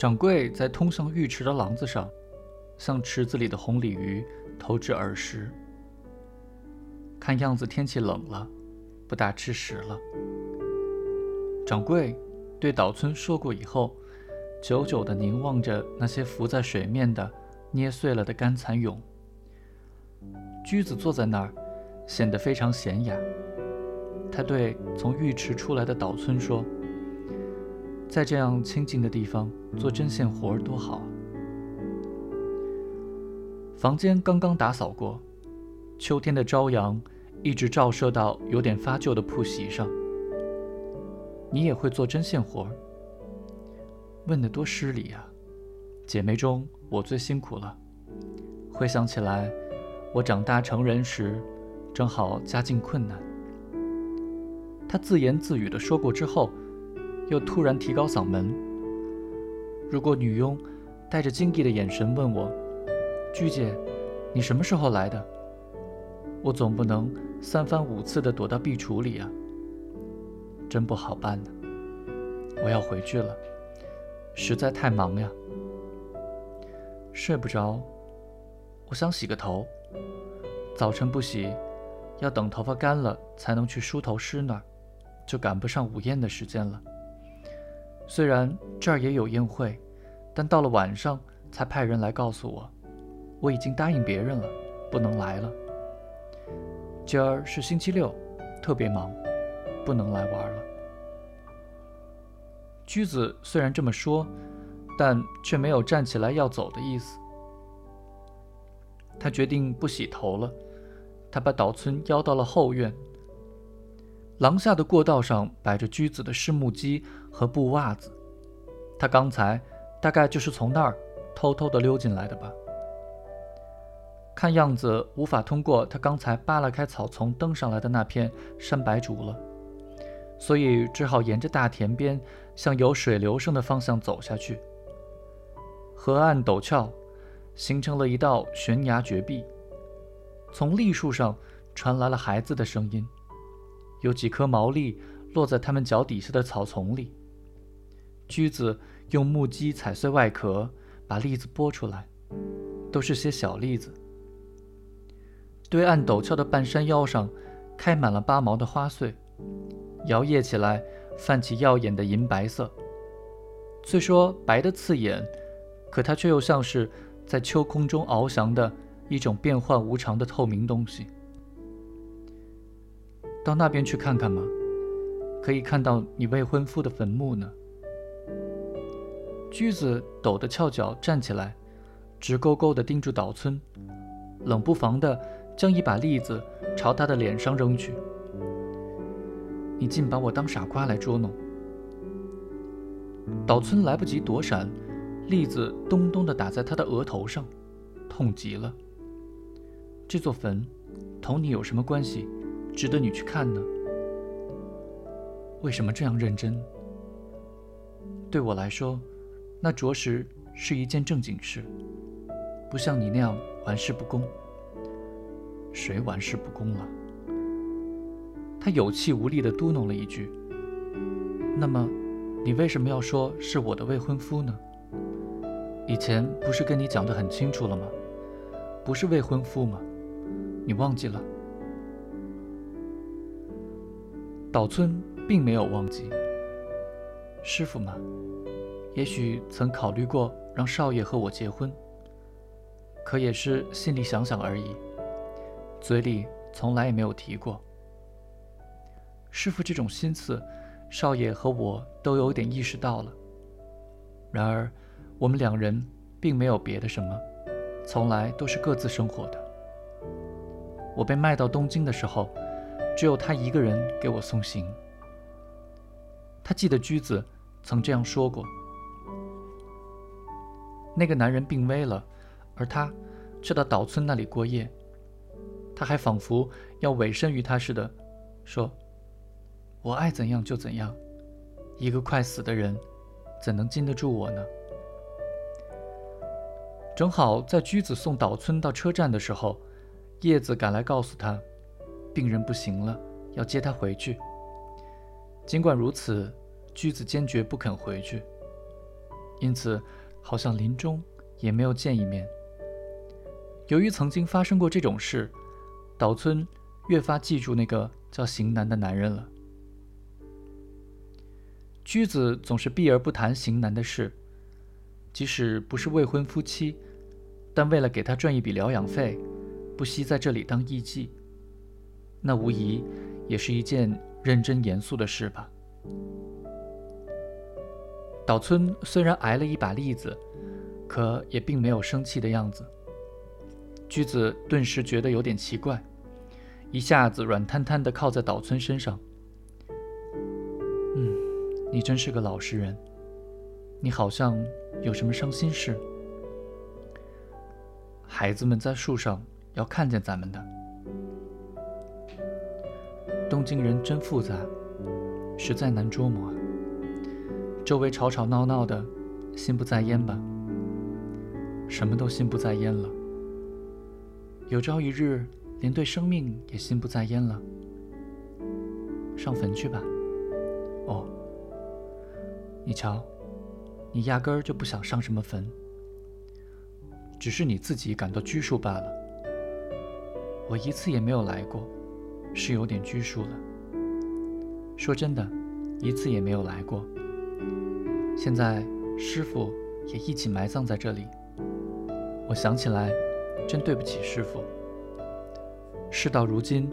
掌柜在通向浴池的廊子上，向池子里的红鲤鱼投掷饵食。看样子天气冷了，不大吃食了。掌柜对岛村说过以后，久久地凝望着那些浮在水面的捏碎了的干蚕蛹。驹子坐在那儿，显得非常娴雅。他对从浴池出来的岛村说：“在这样清静的地方做针线活儿多好！”房间刚刚打扫过。秋天的朝阳一直照射到有点发旧的铺席上。你也会做针线活儿？问得多失礼啊！姐妹中我最辛苦了。回想起来，我长大成人时，正好家境困难。他自言自语地说过之后，又突然提高嗓门：“如果女佣带着惊异的眼神问我，鞠姐，你什么时候来的？”我总不能三番五次地躲到壁橱里啊，真不好办呢。我要回去了，实在太忙呀，睡不着。我想洗个头，早晨不洗，要等头发干了才能去梳头师那儿，就赶不上午宴的时间了。虽然这儿也有宴会，但到了晚上才派人来告诉我，我已经答应别人了，不能来了。今儿是星期六，特别忙，不能来玩了。驹子虽然这么说，但却没有站起来要走的意思。他决定不洗头了。他把岛村邀到了后院。廊下的过道上摆着驹子的湿木机和布袜子。他刚才大概就是从那儿偷偷的溜进来的吧。看样子无法通过他刚才扒拉开草丛登上来的那片山白竹了，所以只好沿着大田边向有水流声的方向走下去。河岸陡峭，形成了一道悬崖绝壁。从栗树上传来了孩子的声音，有几颗毛栗落在他们脚底下的草丛里。橘子用木屐踩碎外壳，把栗子剥出来，都是些小栗子。对岸陡峭的半山腰上，开满了八毛的花穗，摇曳起来，泛起耀眼的银白色。虽说白的刺眼，可它却又像是在秋空中翱翔的一种变幻无常的透明东西。到那边去看看吗？可以看到你未婚夫的坟墓呢。驹子抖得翘脚站起来，直勾勾地盯住岛村，冷不防的。将一把栗子朝他的脸上扔去，你竟把我当傻瓜来捉弄！岛村来不及躲闪，栗子咚咚地打在他的额头上，痛极了。这座坟同你有什么关系，值得你去看呢？为什么这样认真？对我来说，那着实是一件正经事，不像你那样玩世不恭。谁玩世不恭了？他有气无力地嘟哝了一句：“那么，你为什么要说是我的未婚夫呢？以前不是跟你讲得很清楚了吗？不是未婚夫吗？你忘记了？”岛村并没有忘记。师傅吗，也许曾考虑过让少爷和我结婚，可也是心里想想而已。嘴里从来也没有提过。师傅这种心思，少爷和我都有点意识到了。然而，我们两人并没有别的什么，从来都是各自生活的。我被卖到东京的时候，只有他一个人给我送行。他记得驹子曾这样说过。那个男人病危了，而他却到岛村那里过夜。他还仿佛要委身于他似的，说：“我爱怎样就怎样。一个快死的人，怎能禁得住我呢？”正好在驹子送岛村到车站的时候，叶子赶来告诉他，病人不行了，要接他回去。尽管如此，驹子坚决不肯回去，因此好像临终也没有见一面。由于曾经发生过这种事，岛村越发记住那个叫型男的男人了。居子总是避而不谈型男的事，即使不是未婚夫妻，但为了给他赚一笔疗养费，不惜在这里当艺妓，那无疑也是一件认真严肃的事吧。岛村虽然挨了一把栗子，可也并没有生气的样子。居子顿时觉得有点奇怪，一下子软瘫瘫地靠在岛村身上。嗯，你真是个老实人。你好像有什么伤心事？孩子们在树上要看见咱们的。东京人真复杂，实在难捉摸。周围吵吵闹闹的，心不在焉吧？什么都心不在焉了。有朝一日，连对生命也心不在焉了。上坟去吧。哦，你瞧，你压根儿就不想上什么坟，只是你自己感到拘束罢了。我一次也没有来过，是有点拘束了。说真的，一次也没有来过。现在师傅也一起埋葬在这里，我想起来。真对不起师傅。事到如今，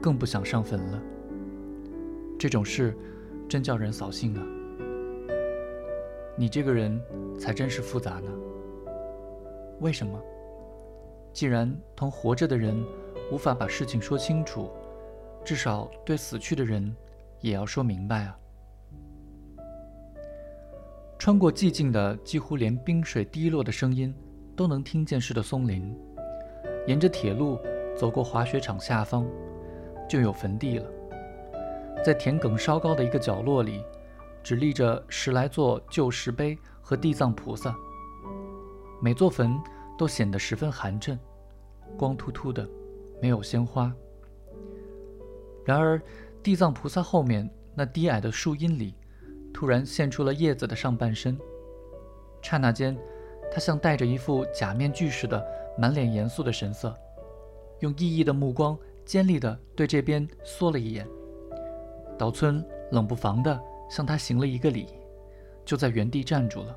更不想上坟了。这种事，真叫人扫兴啊！你这个人才真是复杂呢。为什么？既然同活着的人无法把事情说清楚，至少对死去的人也要说明白啊！穿过寂静的、几乎连冰水滴落的声音都能听见似的松林。沿着铁路走过滑雪场下方，就有坟地了。在田埂稍高的一个角落里，只立着十来座旧石碑和地藏菩萨。每座坟都显得十分寒碜，光秃秃的，没有鲜花。然而，地藏菩萨后面那低矮的树荫里，突然现出了叶子的上半身。刹那间，他像戴着一副假面具似的。满脸严肃的神色，用异异的目光尖利的对这边缩了一眼。岛村冷不防的向他行了一个礼，就在原地站住了。